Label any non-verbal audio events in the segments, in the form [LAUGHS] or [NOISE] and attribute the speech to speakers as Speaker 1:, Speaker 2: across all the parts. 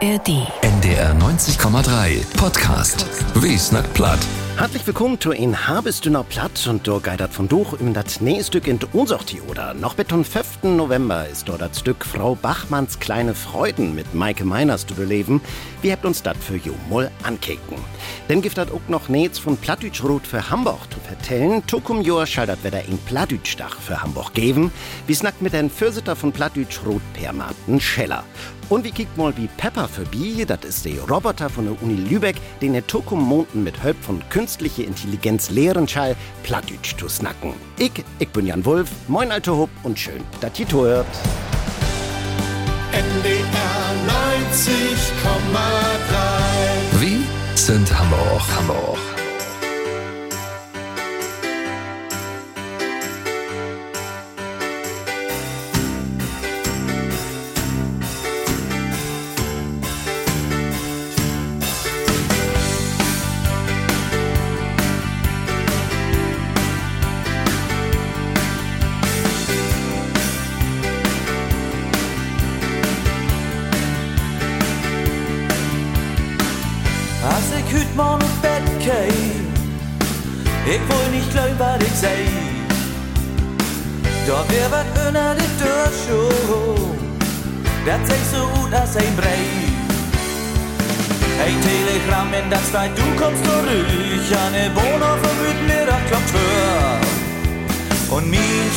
Speaker 1: ARD.
Speaker 2: NDR 90,3 Podcast. Wie snackt platt?
Speaker 3: Herzlich willkommen zu in Habestünner Platt und do geidert von durch im das nächste Stück in Unsorti oder noch bis zum 5. November ist dort das Stück Frau Bachmanns kleine Freuden mit Maike Meiners zu beleben. Wir habt uns das für Jomol ankicken. Denn gibt das auch noch Netz von Plattdütschrot für Hamburg zu vertellen. Tokum Joa schaltet wieder in Plattdütschdach für Hamburg geben. Wir snackt mit den Fürsitter von Plattdütschrot per Martin Scheller. Und wie kickt mal wie Pepper für Bi, das ist der Roboter von der Uni Lübeck, den der Tokum Monden mit Hilfe von künstliche Intelligenz lehren schall, Plattdütsch zu snacken. Ich, ich bin Jan Wulf, moin alte Hub und schön, dass ihr hört.
Speaker 4: NDR 90,3
Speaker 2: Wie sind Hamburg, Hamburg?
Speaker 5: Als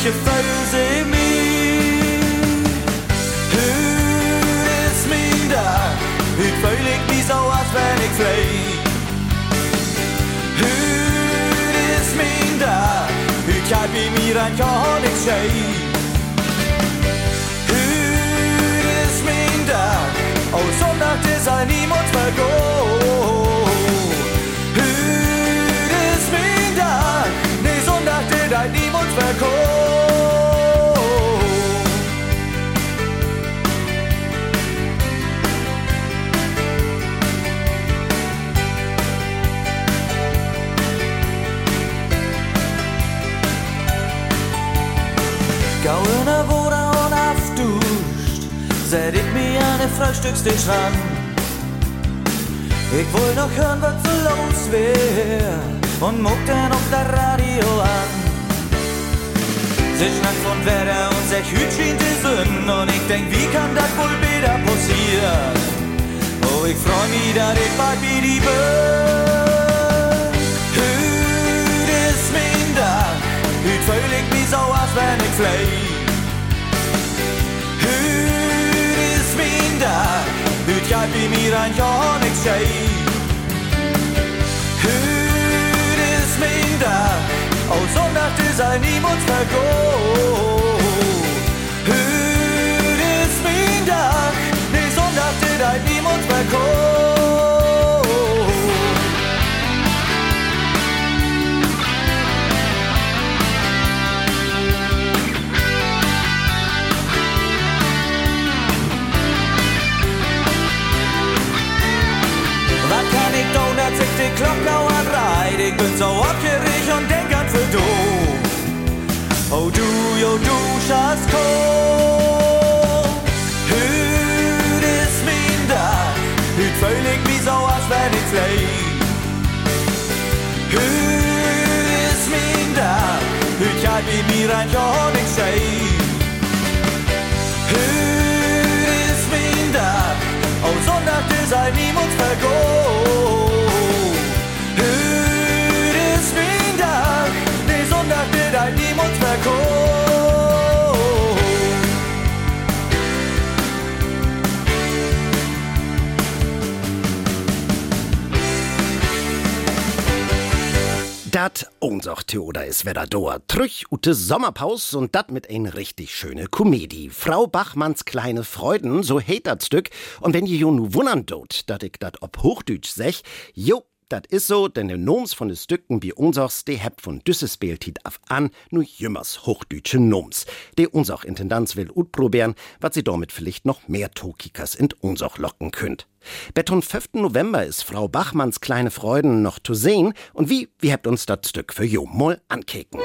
Speaker 5: Und manche Füße mich. Hüt ist mein Tag, hüt fühl ich mich so, als wenn ich flieg. Hüt ist mein Tag, hüt kann bei mir ein gar nichts schei. Hüt ist mein Tag, oh Sonntag ist ein niemand set ich mir an Frühstückstisch ran. Ich will noch hören, was so los wär, und muck dann auf der Radio an. Sie schnackt von Wetter und sech hüt die Sonne, und ich denk, wie kann das wohl wieder passieren? Oh, ich freu mich, dass ich bald wie die bin. Hüt ist mein Tag, hüt mich so, als wenn ich flieg. Ein Jahr nichts schei. Hüt ist mein Tag, oh Sonntag ist ein niemand vergoh. Hüt ist mein Tag, nee Sonntag ist ein niemand vergoh. Ich die Glocke anreit? Ich bin so aufgeregt und denk an für du. Oh du, jo du, schaust komm. Hüt ist mein Tag, hüt ich mich so, als wenn ich flieg. Hüt ist mein Tag, hüt kann bei mir ein nichts schei. Hüt ist mein Tag, oh Sonntag ist ein niemand vergoh. Vergoh.
Speaker 3: Dat unser Theoder is wieder da. Trüch ute Sommerpaus und dat mit ein richtig schöne Komödie. Frau Bachmanns kleine Freuden, so heet dat Stück. Und wenn je jo nu wundern dot, dat ich dat ob Hochdeutsch sech, jo, dat is so, denn de Noms von de Stücken wie unsers, de heb von Düsses Beeltit af an, nu jümmers hochdeutsche Noms. De unsach Intendanz will utprobieren, wat sie damit vielleicht noch mehr Tokikas in unsach locken könnt. Beton 5. November ist Frau Bachmanns kleine Freuden noch zu sehen und wie, wie habt uns dat Stück für jo mal ankeken.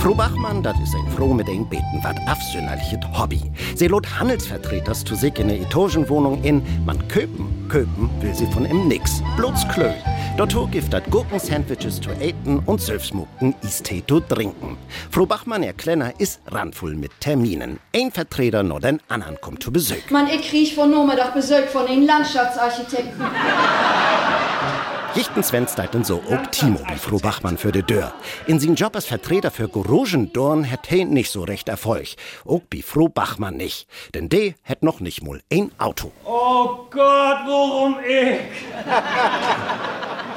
Speaker 3: Frau Bachmann, das ist ein Froh mit ein Beten, wat afsünnerliches Hobby. Sie lot Handelsvertreters zu sich in eine Etagenwohnung in, man köpen, köpen will sie von im nix, bloß klö. Dort gibt dat Gurken-Sandwiches zu eten und selbstmuckten Eistee zu trinken. Frau Bachmann, ihr Kleiner, ist randvoll mit Terminen. Ein Vertreter nur den anderen kommt zu Besuch.
Speaker 1: Man, ich krieg von Nomadach Besuch von den Landschaftsarchitekten. [LAUGHS]
Speaker 3: Jichtens Wensteiten so auch Timo wie Frau Bachmann für de Dörr. In sin Job als Vertreter für Gorogendorn hat he nicht so recht Erfolg. Auch wie Frau Bachmann nicht. Denn de hat noch nicht mal ein Auto.
Speaker 6: Oh Gott, warum ich?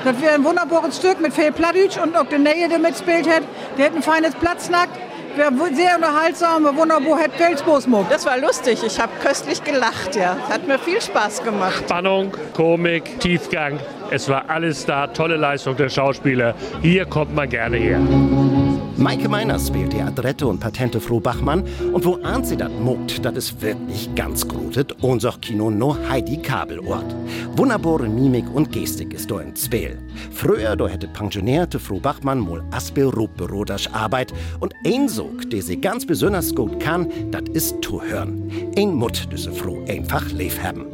Speaker 7: Das wäre ein wunderbares Stück mit viel Plattdeutsch und auch der Nähe, der mitspielt hat. Der hat ein feines Platznackt. Sehr unterhaltsam, wunderbar, hat Felsbosmuck.
Speaker 8: Das war lustig. Ich habe köstlich gelacht, ja. Hat mir viel Spaß gemacht.
Speaker 6: Spannung, Komik, Tiefgang. Es war alles da. Tolle Leistung der Schauspieler. Hier kommt man gerne her.
Speaker 3: Maike Meiners spielt die Adrette und Patente Frau Bachmann. Und wo ahnt sie dat mogt, dat ist wirklich ganz grutet, unser Kino no Heidi Kabelort. Wunderbare Mimik und Gestik ist do in Speel. Früher do hätte pensionierte Frau Bachmann mol Aspel Rotberoders Arbeit und ein Sog, der sie ganz besonders gut kann, dat ist zu hören. Ein Mut, diese Frau einfach leef haben.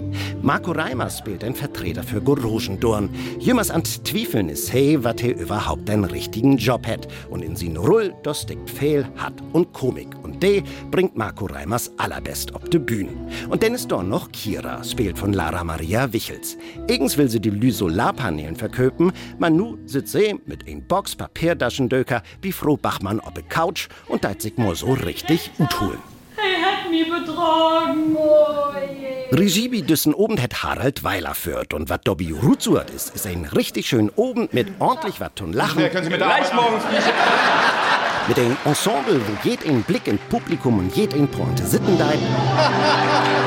Speaker 3: Marco Reimer spielt ein Vertreter für Gorogendorn. Jümmers an Zwiefeln ist hey, wat er überhaupt einen richtigen Job hat. Und in sin Rull, das steckt Fehl, hat und Komik. Und de bringt Marco Reimers allerbest ob de Bühne. Und dann ist dort noch Kira, spielt von Lara Maria Wichels. Eigens will sie die Lü-Solarpanelen verköpen, man nu sitzt sie mit ein Box Papierdaschendöker wie Frau Bachmann ob Couch und deit sich mal so richtig utholen.
Speaker 1: Er hat mich betrogen. Oh je.
Speaker 3: Regie wie düssen oben het Harald Weiler führt und wat Dobby Rutsuert ist, ist ein richtig schön oben mit ordentlich wat tun Lachen.
Speaker 9: können Sie mit Gleich morgen [LAUGHS]
Speaker 3: Mit dem Ensemble, wo jed ein Blick in Publikum und jed ein Pointe sitten deit. [LAUGHS]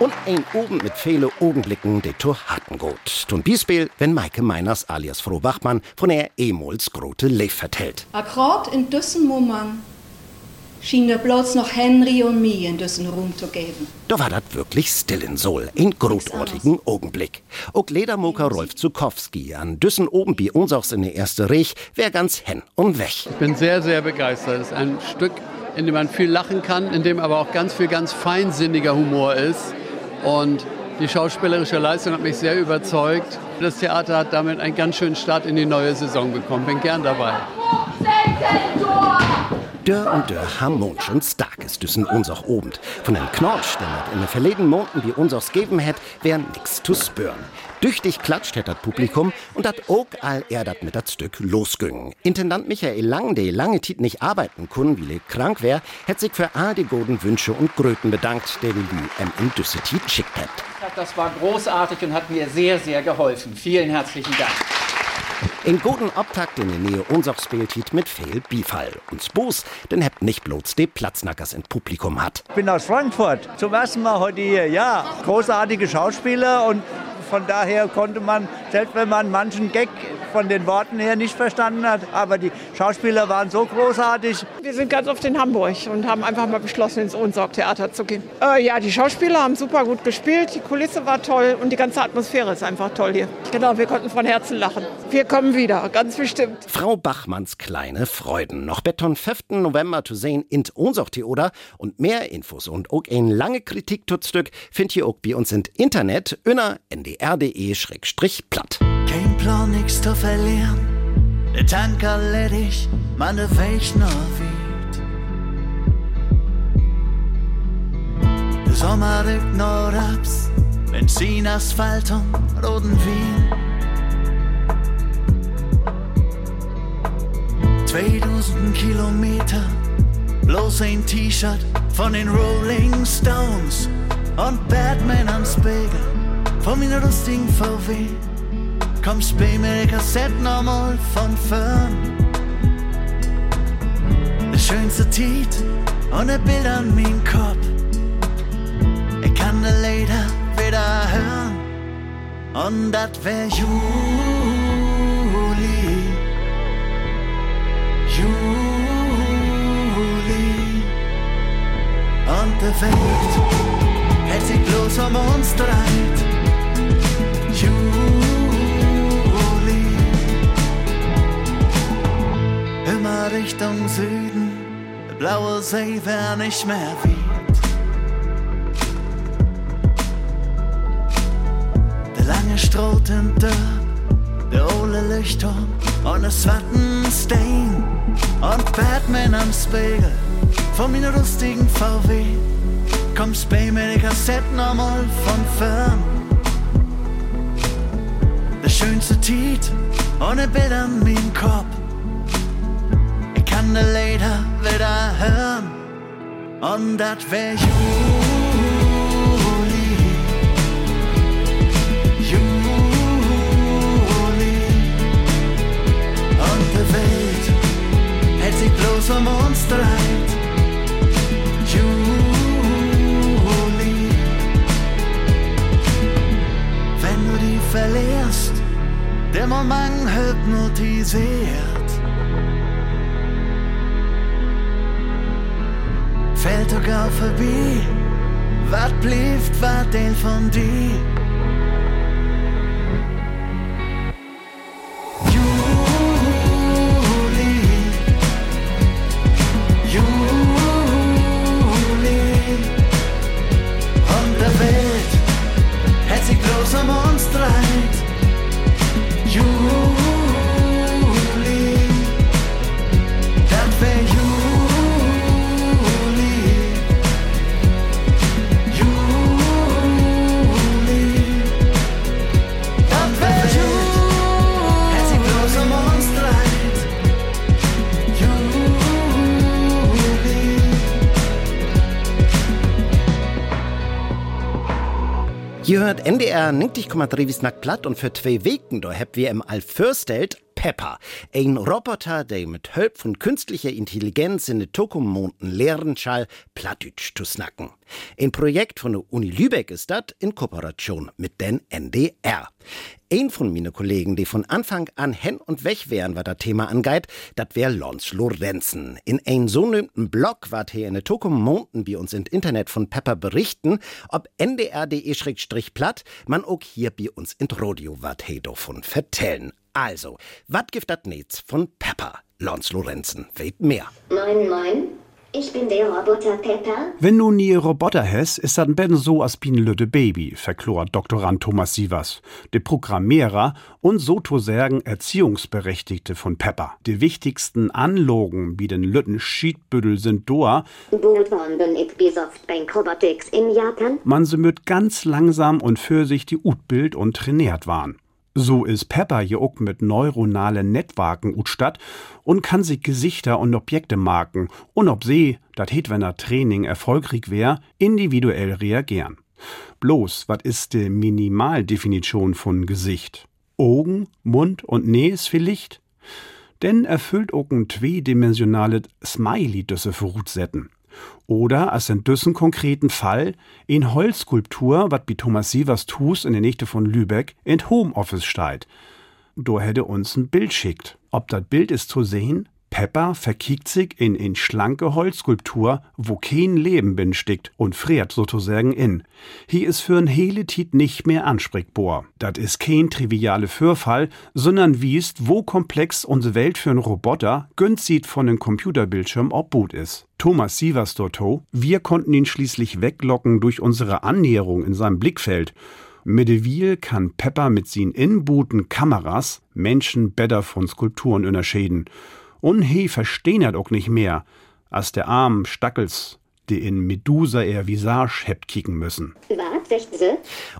Speaker 3: Und ein oben mit viele Augenblicken de Tour hatten gut. Tun Bispiel, wenn Maike Meiners alias Frau Bachmann von der Emols Grote Leif vertellt.
Speaker 1: Akkurat in diesem Moment schien der bloß noch Henry und mir in diesen Raum zu geben.
Speaker 3: Da war dat wirklich still in Sol, ein großartigen Augenblick. Auch Ledermoker Rolf Zukowski an Düssen oben bei uns auch in der erste Rech, wär ganz hen und weg.
Speaker 10: Ich bin sehr, sehr begeistert. Es ist ein Stück, in dem man viel lachen kann, in dem aber auch ganz viel ganz feinsinniger Humor ist. Und die schauspielerische Leistung hat mich sehr überzeugt. Das Theater hat damit einen ganz schönen Start in die neue Saison bekommen. Bin gern dabei.
Speaker 3: Dörr und Dörr harmonisch und stark ist düssen uns auch oben. Von dem Knorsch, der in den verleden Monaten wie uns auch geben hätt, wär nix zu spüren. Düchtig klatscht hätt das Publikum und dat auch all er dat mit dat Stück losgüngen. Intendant Michael Lang, der lange Tit nicht arbeiten kun, weil er krank wär, hätt sich für all die guten Wünsche und Gröten bedankt, der die em in Düsse Tit schickt hätt.
Speaker 11: Das war großartig und hat mir sehr, sehr geholfen. Vielen herzlichen Dank.
Speaker 3: In guten Abtakt in der Nähe unseres Spieltit mit viel Bifall. Und Spoos, denn habt nicht bloß die Platznackers im Publikum hat.
Speaker 12: Ich bin aus Frankfurt. Zum ersten Mal heute hier. Ja, großartige Schauspieler und von daher konnte man, selbst wenn man manchen Gag von den Worten her nicht verstanden hat, aber die Schauspieler waren so großartig.
Speaker 8: Wir sind ganz oft in Hamburg und haben einfach mal beschlossen, ins Ohnsorg-Theater zu gehen. Äh, ja, die Schauspieler haben super gut gespielt, die Kulisse war toll und die ganze Atmosphäre ist einfach toll hier. Genau, wir konnten von Herzen lachen. Wir kommen wieder, ganz bestimmt.
Speaker 3: Frau Bachmanns kleine Freuden. Noch Beton 5. November zu sehen in Ohnsorg Theater und mehr Infos und auch ein lange Kritik tut Stück findet ihr auch bei uns im Internet unter ndr.de-platt.
Speaker 5: Kein Plan, nix zu verlieren. Der Tanker ledig, meine Weg noch weit. Der Sommer rückt noch abs, Benzin, Asphalt und roten Wien. 2000 Kilometer, bloß ein T-Shirt von den Rolling Stones und Batman ans Spiegel von meiner lustigen VW. Kommst bei mir Kassette nochmal von fern. Das schönste Tiet und ein Bild an meinem Kopf. Ich kann die Lieder wieder hören. Und das wär Juli. Die Welt hält sich bloß um uns dreit. Juli. Immer
Speaker 9: Richtung Süden, der blaue See wär nicht mehr weit. Der lange Stroten der ole Lichtturm und das Wattenstein und Batman am Spiegel von meiner lustigen VW. Kommst bei mir die Kassetten nochmal von fern. Der schönste Tiet ohne Bild an meinem Kopf. Ich kann de Lieder wieder hören und das wär Juli. Juli. Und die Welt hält sich bloß um uns dreit. Verlierst, der Moment hypnotisiert. Fällt sogar vorbei, wat blieft, wat deel von die.
Speaker 3: Ihr hört NDR 90,3 wie Snack platt und für zwei Weken da habt wir im Alfürstelt Pepper, ein Roboter, der mit Hilfe von künstlicher Intelligenz in den Tokomonden lernen schall, Plattdeutsch zu snacken. Ein Projekt von der Uni Lübeck ist das in Kooperation mit den NDR. Ein von meinen Kollegen, die von Anfang an hen und weg wären, was das Thema angeht, dat wär Lons Lorenzen. In ein so nümmten Blog wat hier in den Tokomonden wie uns im Internet von Pepper berichten, ob ndr.de-platt, man auch hier bei uns in Radio wat he davon vertellen. Also, wat gibt dat Netz von Pepper? Lons Lorenzen, weht mehr.
Speaker 13: Moin, moin. Ich bin der Roboter Pepper.
Speaker 14: Wenn du nie Roboter hast, ist das ben so as bin lütte Baby, verklort Doktorand Thomas Sievers, der Programmierer und sozusagen Erziehungsberechtigte von Pepper. Die wichtigsten Anlogen wie den Lütten Schiedbüttel sind doa,
Speaker 13: Bootwanden ich besoft Bank Robotics in Japan.
Speaker 14: man se mit ganz langsam und für sich die Utbild und trainiert waren. So ist Pepper hier auch mit neuronalen Netzwerken utstatt und kann sich Gesichter und Objekte marken und ob sie, dat het wenn er Training erfolgreich wär, individuell reagieren. Bloß, wat ist die Minimaldefinition von Gesicht? Augen, Mund und Näs vielleicht? Denn erfüllt auch ein zweidimensionales Smiley düsse Verrutsetten. Oder als in düssen konkreten Fall in Holzskulptur, wat bi Thomas Sievers tus in der Nächte von Lübeck in Homeoffice steht. Do hätte uns ein Bild schickt. Ob dat Bild ist zu sehen? Pepper verkiekt sich in in schlanke Holzskulptur, wo kein Leben bin stickt und friert sozusagen in. Hier ist für ein hele Tit nicht mehr ansprechbar. Dat ist kein triviale Fürfall, sondern wiest, wo komplex unsere Welt für einen Roboter günstig von einem Computerbildschirm obboot ist. Thomas Sievers Dotto, wir konnten ihn schließlich weglocken durch unsere Annäherung in seinem Blickfeld. Mittlerweile kann Pepper mit seinen inbooten Kameras Menschen besser von Skulpturen unterscheiden. Und he verstehen er auch nicht mehr, als der armen Stackels, die in Medusa ihr Visage hebt kicken müssen.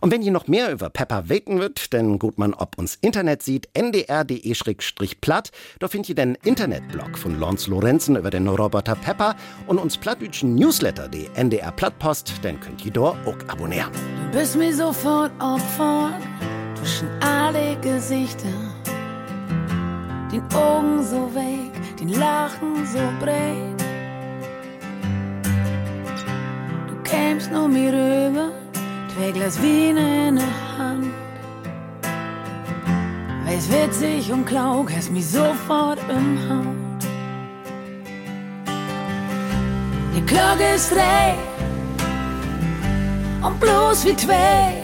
Speaker 3: Und wenn ihr noch mehr über Pepper weten wird, dann gut man ob uns Internet sieht, ndr.de-platt, da findet ihr den Internetblog von Lons Lorenzen über den Roboter Pepper und uns plattdütschen Newsletter, die NDR Plattpost, dann könnt ihr dort auch abonnieren.
Speaker 15: Du bist mir sofort Opfer zwischen alle Gesichter. Den Augen so weg, den Lachen so breit. Du kämst nur mir rüber, zwei Glas Wein in der Hand. Weiß witzig und klaug, hast mich sofort im Haut. Die Glocke ist drei und bloß wie zwei.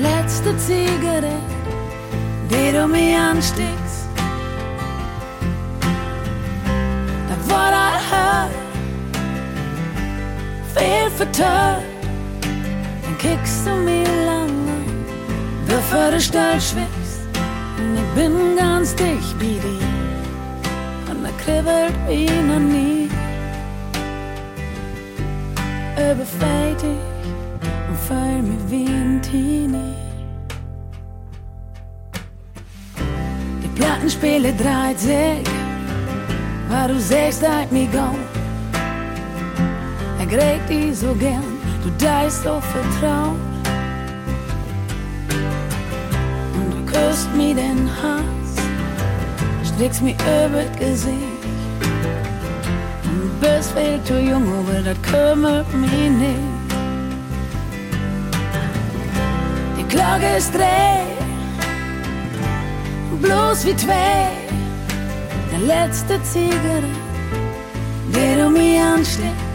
Speaker 15: Letzte Zigarette, die du mir ansteckst.
Speaker 16: hurt, fel förtör. En kick som i landet beför stall Stahlschwitz. Und ich bin ganz dicht wie die, Und er kribbelt wie noch nie. Überfällt dich und füll mich wie ein Teenie. Die Plattenspiele dreht sich weil du sagst, halt mich go. Er gräbt dich so gern, du deist so vertraut. Und du küsst mir den Hals, strickst mir über das Gesicht. Und du bist viel zu jung, aber das kümmert mich nicht. Die Glocke ist dreh, bloß wie zwei. Der letzte Zigarette, wie du mich ansteckst.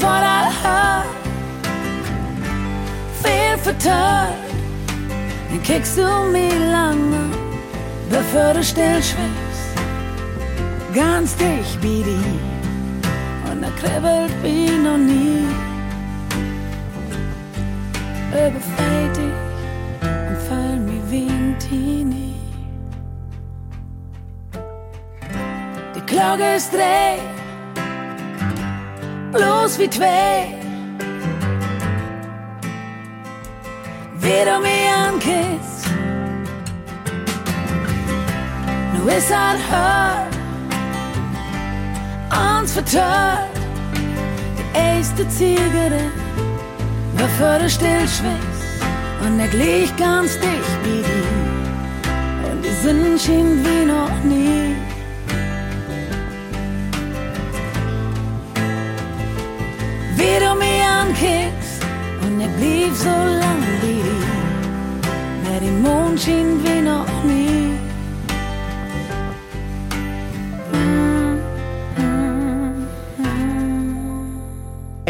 Speaker 16: what I heard. Viel vertört, dann kickst du mich lange, bevor du still. Ganz dicht wie die, und er kribbelt wie noch nie. Überfällt Ist dreh bloß wie zwei. Wie du mich ankisst, nu ist halt hört, uns vertört. Die erste Zigarette, bevor du still schwitzt, und er glich ganz dicht wie die. Und die Sinn schien wie noch nie. Wie du mich ankickst und ich blieb so lang wie die, mehr die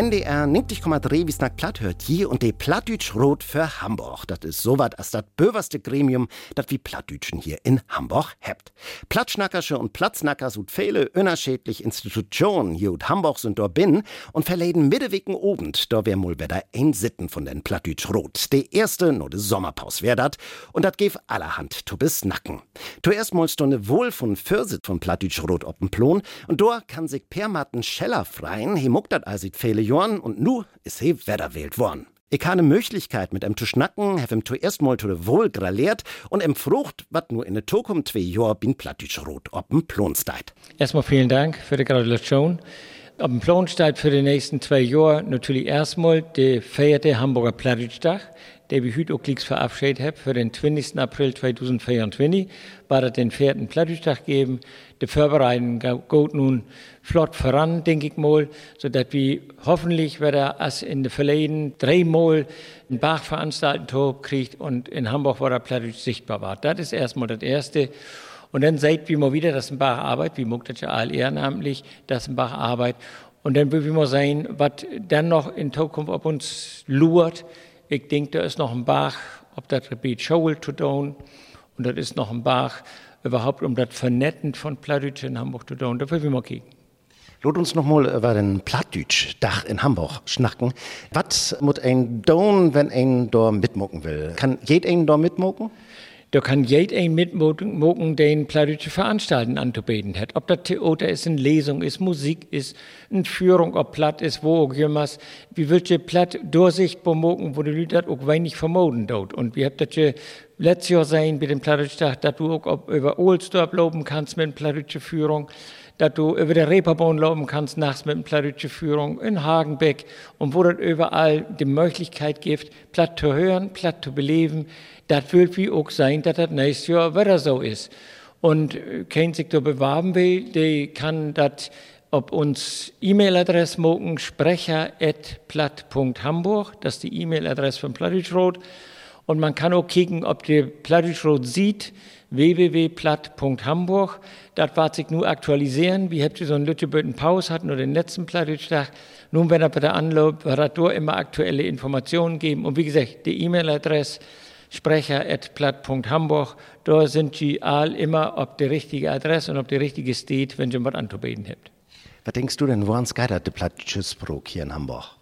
Speaker 3: NDR 90,3 bis nach Platt hört hier und de Plattdütsch Rot für Hamburg. Das ist so wat als das böverste Gremium, das wie Plattdütschen hier in Hamburg hebt. Plattschnackersche und Platznackers und viele unerschädlich Institutionen hier und Hamburg sind dort bin und verleden Mittewicken obend, da wär mul wieder ein Sitten von den Plattdütsch Rot. De erste nur de Sommerpaus wär dat und dat gef allerhand to bis Nacken. Zuerst mal stunde wohl von Fürsit von Plattdütsch Rot op'n Plon und da kann sich Permatten Scheller freien, he muckt dat also viele Jorn und nu is he wählt worden. Ich habe Möglichkeit mit em zu schnacken, hab em zuerst mal zu wohl graliert und em Frucht, wat nur in der Zukunft zwei Jahr bin plattisch rot ob'n Plonsteit.
Speaker 17: Erstmal vielen Dank für die Gratulation. Auf dem Plan steht für die nächsten zwei Jahre natürlich erstmal der vierte Hamburger Plattdeutsch-Tag, der wir heute auch verabschiedet haben für den 20. April 2024, war das den vierten Plattdeutsch-Tag geben. Die Vorbereitung geht nun flott voran, denke ich mal, sodass wir hoffentlich wieder als in den verleden dreimal einen Bach veranstalten kriegt und in Hamburg war der Plattdeutsch sichtbar war. Das ist erstmal das Erste. Und dann seht wie mal wieder, dass ein Bach Arbeit, wie ja all ehrenamtlich, dass ein Bach Arbeit. Und dann will wir mal sehen, was dann noch in Zukunft auf uns lurt. Ich denke, da ist noch ein Bach, ob das Repeat Show zu tun. Und das ist noch ein Bach, überhaupt um das Vernetten von Plattdeutsch in Hamburg zu tun. Da will wir mal kicken.
Speaker 3: Lot uns noch mal über den Plattdeutsch-Dach in Hamburg schnacken. Was muss ein tun, wenn ein da mitmucken will? Kann jeder ein da mitmucken?
Speaker 17: Da kann jeder mitmogen, den plattdeutsche Veranstalten anzubieten hat. Ob das Theater ist, eine Lesung ist, Musik ist, eine Führung, ob platt ist, wo auch jemals. Wie wird je platt durchsichtbar mogen, wo die Leute das auch wenig vermoden dort. Und wir habt je letztes Jahr sein mit dem Plattdeutsch-Tag, dass du auch über Ohlsdorf loben kannst mit einer plattdeutschen Führung dass du über der Reeperbahn laufen kannst, nachts mit einer plattdeutsche Führung in Hagenbeck und wo das überall die Möglichkeit gibt, platt zu hören, platt zu beleben. Das wird wie auch sein, dass das nächstes Jahr wieder so ist. Und kein sich da bewerben will, der kann das ob uns E-Mail-Adresse mogen, sprecher.platt.hamburg, das ist die E-Mail-Adresse von Plattdeutschrot. Und man kann auch kicken, ob der Plattdeutschrot sieht, www.platt.hamburg. Das wird sich nur aktualisieren. Wir haben so ein Lütteböten Pause hatten nur den letzten Plattdeutsch-Tag. Nun, wenn er bitte anläuft, wird er dort immer aktuelle Informationen geben. Und wie gesagt, die E-Mail-Adresse sprecher.platt.hamburg. Da sind Sie all immer ob die richtige Adresse und ob die richtige steht, wenn Sie was anzubieten habt.
Speaker 3: Was denkst du denn, woran geidert der Plattitschesbrok hier in Hamburg?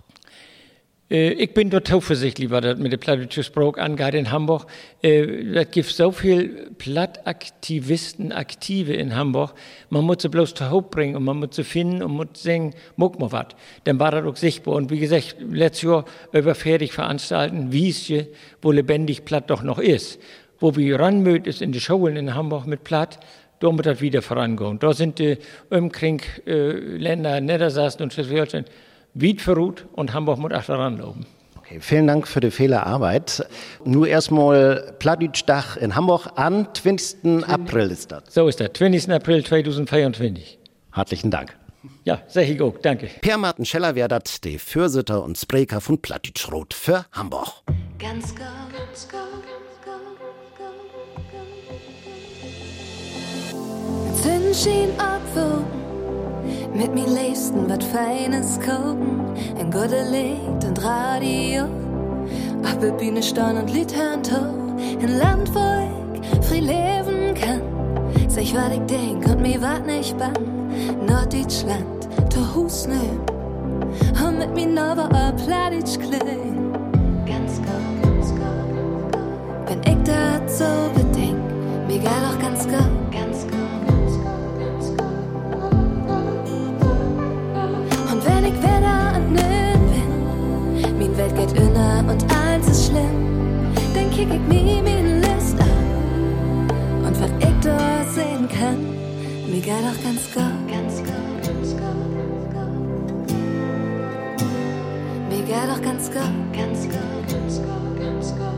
Speaker 17: Äh, ich bin dort zuversichtlich, was das mit dem plattdeutschen Sprach angeht in Hamburg. Äh, gibt so viel Plattaktivisten, Aktive in Hamburg. Man muss sie bloß zu Hause bringen und man muss sie finden und muss sagen, muck mal was. Dann war das auch sichtbar. Und wie gesagt, letztes Jahr über fertig veranstalten, Wiesje, wo lebendig Platt doch noch ist. Wo wir ranmöt ist in die Schulen in Hamburg mit Platt, da muss das wieder vorangehen. Da sind die Umkring äh, Länder, Niedersachsen und Schleswig-Holstein weit verruht und Hamburg muss auch daran laufen.
Speaker 3: Okay, vielen Dank für die Fehlerarbeit. Nur erstmal Plattdeutschdach in Hamburg am 20. April ist das.
Speaker 17: So ist das, 20. April 2024.
Speaker 3: Herzlichen Dank.
Speaker 17: Ja, sehr auch, danke.
Speaker 3: Per Martin Scheller wäre das der Fürsitter und Spreker von Plattdeutschrot für Hamburg.
Speaker 15: Ganz ganz go, go, go, go. Abwogen mit mir Liebsten wat Feines gucken, ein gute Lied und Radio. Auf der Bühne stehen und Lied hören ein Land, wo ich frei leben kann. Sag ich, was ich denk und mir wat nicht bang. Norddeutschland, to Hus nehm. Und mit mir nova a Pladitsch klein. Ganz gut, ganz gut. Wenn ich so bedenk, mir geht auch ganz gut. Kick ich mir meine List an. Und was ich da sehen kann, mir geht auch ganz gut. Ganz gut. Mir geht auch ganz gut. Ganz gut, ganz gut, ganz gut.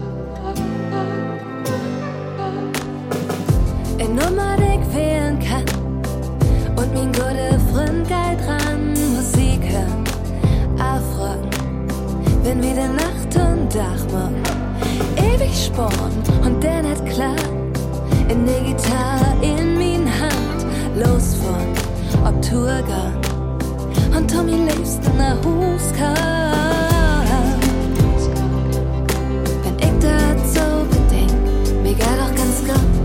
Speaker 15: In Nummer, ich wählen kann. Und mein guter Freund Sporn und der nicht klar. In der Gitarre in min Hand. Los von ob Tourgang. Und Tommy liebsten nach Hus kam. Wenn ich das so bedenk, mir geht doch ganz gut.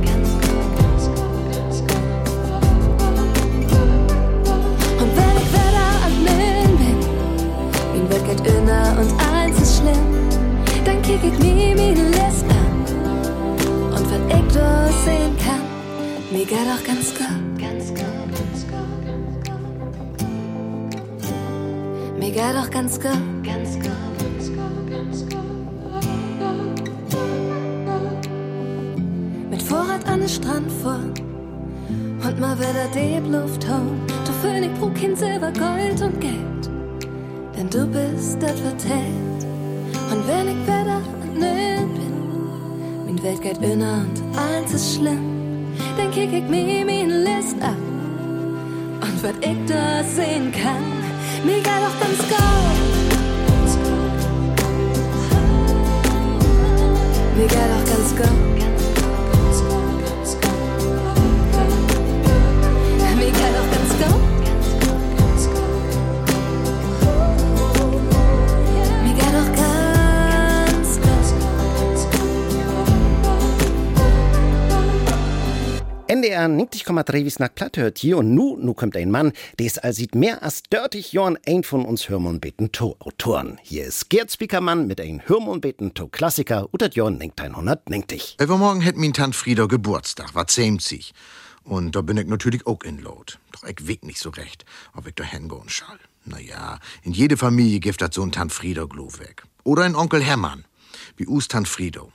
Speaker 15: geht inner und schlimm, dann kick ich mir meine List an. Das sehen kann, mir geht auch ganz gut. Ganz gut, ganz gut, geht auch ganz gut. Ganz gut. Mit Vorrat an den Strand vor und mal wieder die Luft hauen. Du Phönix, Brukin, Silber, Gold und Geld. Denn du bist das vertellt. Und wenn ich wieder mein Welt geht inner und eins ist schlimm, dann kick ich mir meine List ab. Und was ich da sehen kann, mir geht auch ganz gut. Mir geht auch ganz gut.
Speaker 3: NDR 90,3 wie nach platt hört hier und nu, nu kommt ein Mann, des all sieht mehr als 30 Jahren ein von uns Hörmon beten to Autoren. Hier ist Gerd Spiekermann mit ein Hörmon beten to Klassiker und das Jahr 1990.
Speaker 18: Übermorgen hätt min Tant Frieder Geburtstag, war 70. Und da bin ich natürlich auch in Lot. Doch ich weg nicht so recht, ob ich da hingehen schall. Naja, in jede Familie gibt das so ein Tant Frieder Glo weg. Oder ein Onkel Hermann, wie us Tant Friedo.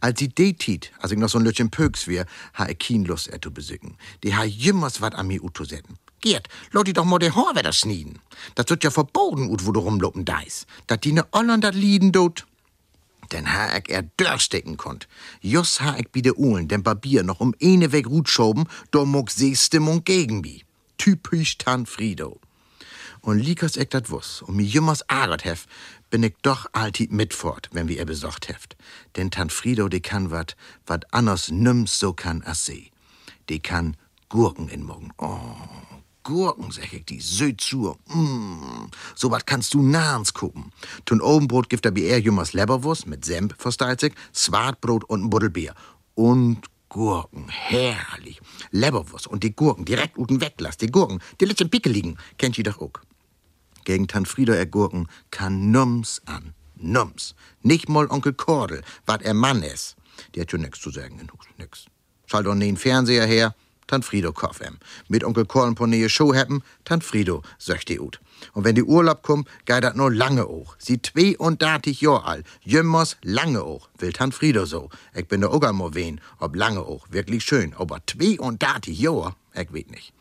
Speaker 18: Als sie detit, als ich noch so ein Lötchen Pöks wär, ha ich kein Lust er zu besücken. Die ha jümmers wat an mi uto setten. Gerd, lot doch mal de Haar wieder schnieden. Das wird ja verboten, ut wo du rumlopen deis. Dat die ne Ollern dat Lieden dot. Denn ha ich er durchstecken konnt. Just ha ich bi de Uhlen, dem Barbier noch um eine weg Rut schoben, do muck Seestimmung gegen mi. Typisch Tan Frido. Und liekers ich dat wuss, und mi jümmers ärgert hef, bin ich doch altit mitfort, wenn wir ihr besorgt heft. Denn Tant Frido, kann wat, wat anders nümms so kann as sie. Die kann Gurken in Morgen. Oh, Gurken, sag ich, die süd. Mm, so wat kannst du nahens gucken. Tun Obenbrot gibt er wie er jümmers Leberwurst mit Senf, versteilt sich, Swartbrot und ein Buddelbier. Und Gurken, herrlich. Leberwurst und die Gurken direkt unten weglassen. Die Gurken, die letzten Pickel liegen, kennt ihr doch auch. Gegen Tanfrieder er Gurken kann nums an. Nums. Nicht mal Onkel Kordel, wat er Mann is. Die hat schon nix zu sagen Hus, nix. Schalt doch den Fernseher her, Tanfrido koff em. Mit Onkel Kordel po neue Show haben, Tanfrido söcht die ut. Und wenn die Urlaub kommt, geht dat nur lange auch. Sie 32 Jahr alt, jümmers lange auch, will Tanfrido so. Ich bin der Ogermo wen, ob lange auch, wirklich schön, aber 32 Jahr, ich weet nicht.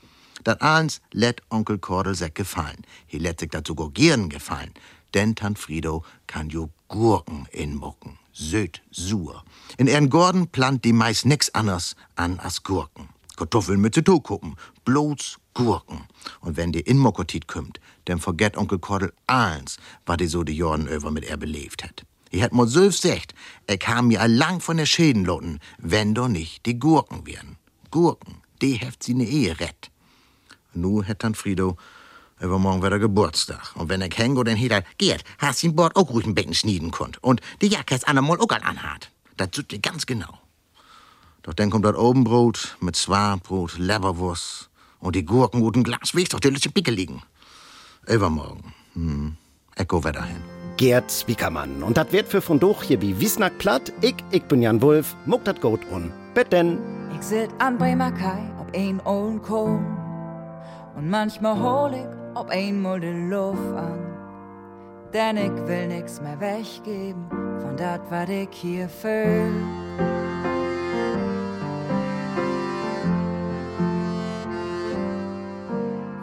Speaker 18: Dat eins let Onkel Kordel sich gefallen. He let sich dat sogar gefallen. Denn Tanfrido kann jo Gurken inmucken. Söd, sur. In ihren Gorden plant die meist nix anders an as Gurken. Kartoffeln mit Zitokuppen, bloß Gurken. Und wenn die Inmokotit kümmt, dann vergett Onkel Kordel eins, was die so die Jorden über mit er belebt hat. Ich hätt mal selbst gesagt, er kam mir lang von der Schäden loten, wenn doch nicht die Gurken wären. Gurken, die heft sie ne Ehe rett. Nu dann Frido übermorgen wieder Geburtstag. Und wenn ich hängo, dann heet er, Gerd, hast ihn Bord auch ruhig ein Becken schnieden konnt. Und die Jacke ist einmal auch anhat. Das tut dir ganz genau. Doch dann kommt das Obenbrot mit Zwarbrot, Leberwurst und die Gurken guten Glas Weg doch die letzte Picke liegen. Übermorgen. Hm. Echo wieder hin.
Speaker 3: Gerd Spiekermann. Und das wird für von Doch hier wie Wiesnack platt. Ich, ich bin Jan Wulf, muck dat gut un. Bet denn.
Speaker 19: Ich sit an Bremer Kai ob ein ollen Kohn. Und manchmal hol ich ob einmal de Luft an. Denn ich will nix mehr weggeben von dat, was ich hier fühl.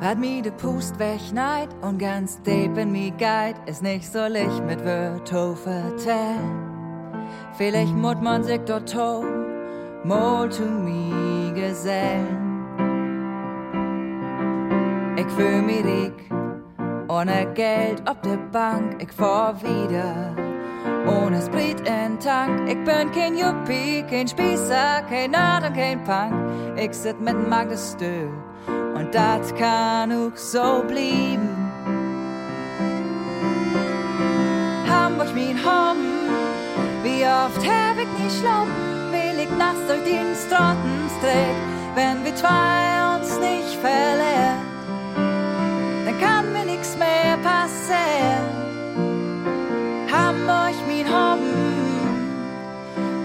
Speaker 19: Wat mi de Pust wegneid und ganz deep in mi guide, ist nicht so licht mit Wörter vertellen. Vielleicht mut man sich dort mal zu mi gesellen. Ich fühl mi rik, ohne Geld ob de Bank, ich fahr wieder. Ohne Sprit in Tank, ich bin kein Yuppie, kein Spießer, kein Nerd und kein Punk. Ich sit mit Magdes Stühl und das kann auch so blieben. Hamburg mein Home, wie oft hab ich nicht schlafen, will ich nachts durch den Strottenstreck, wenn wir zwei uns nicht verlieren, nichts mehr passieren. Hamburg mein Home,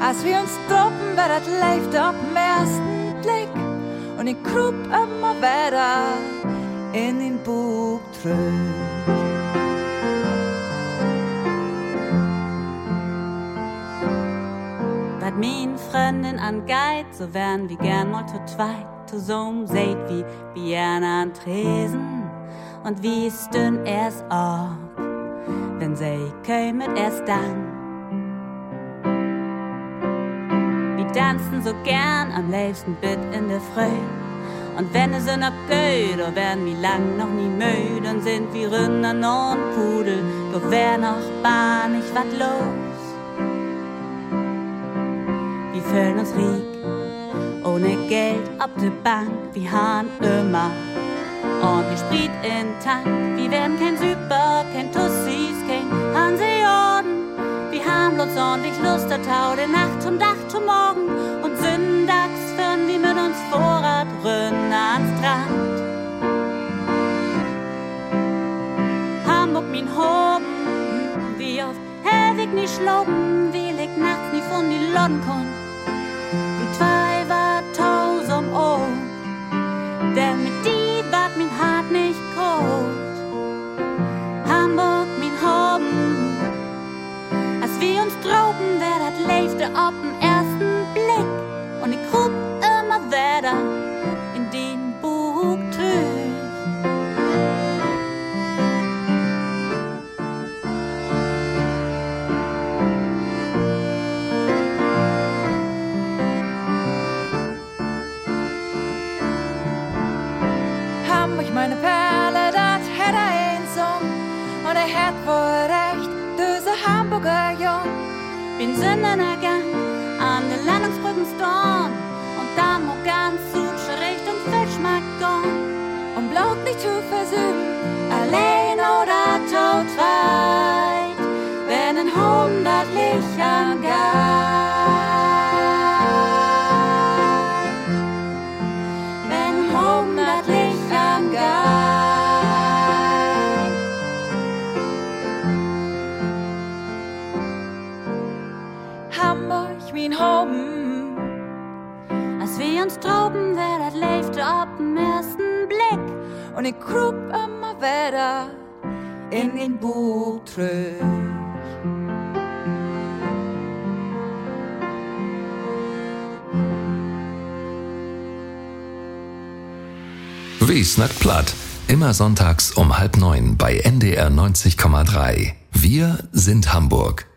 Speaker 19: als wir uns droppen, wer das läuft auf den ersten Blick und ich krub immer weiter in den Bug zurück.
Speaker 20: Wat min Freundin angeht, so wären wir gern mal zu zweit zusammen seht wie Bierne an Tresen und wie stün erst ab, wenn sie kämet erst dann. Wir tanzen so gern am liebsten Bett in der Früh. Und wenn es in abgeht, dann werden wir lang noch nie müde und sind wie Rinder und Pudel, doch wär noch bar nicht wat los. Wir fühlen uns riek, ohne Geld auf der Bank, wir haben immer ordentlich Sprit in Tank. Wir werden kein Super, kein Tussis, kein Hanseorden. Wir haben bloß ordentlich Lust, der Tau, der Nacht zum Dach zum Morgen und sündags führen wir mit uns Vorrat rünn ans Strand. Hamburg, mein Hoben, wie hab ich nicht schloben, will ich nachts nie von die Lodden kommen. Dat Gang an den Landungsbrücken storn und dann mo ganz Sutsche Richtung Fischmarkt.
Speaker 19: Und bloß nicht zu versüßen, Und ich krug immer wieder in den Buch zurück.
Speaker 2: Wie snackt platt? Immer sonntags um halb neun bei NDR 90,3. Wir sind Hamburg.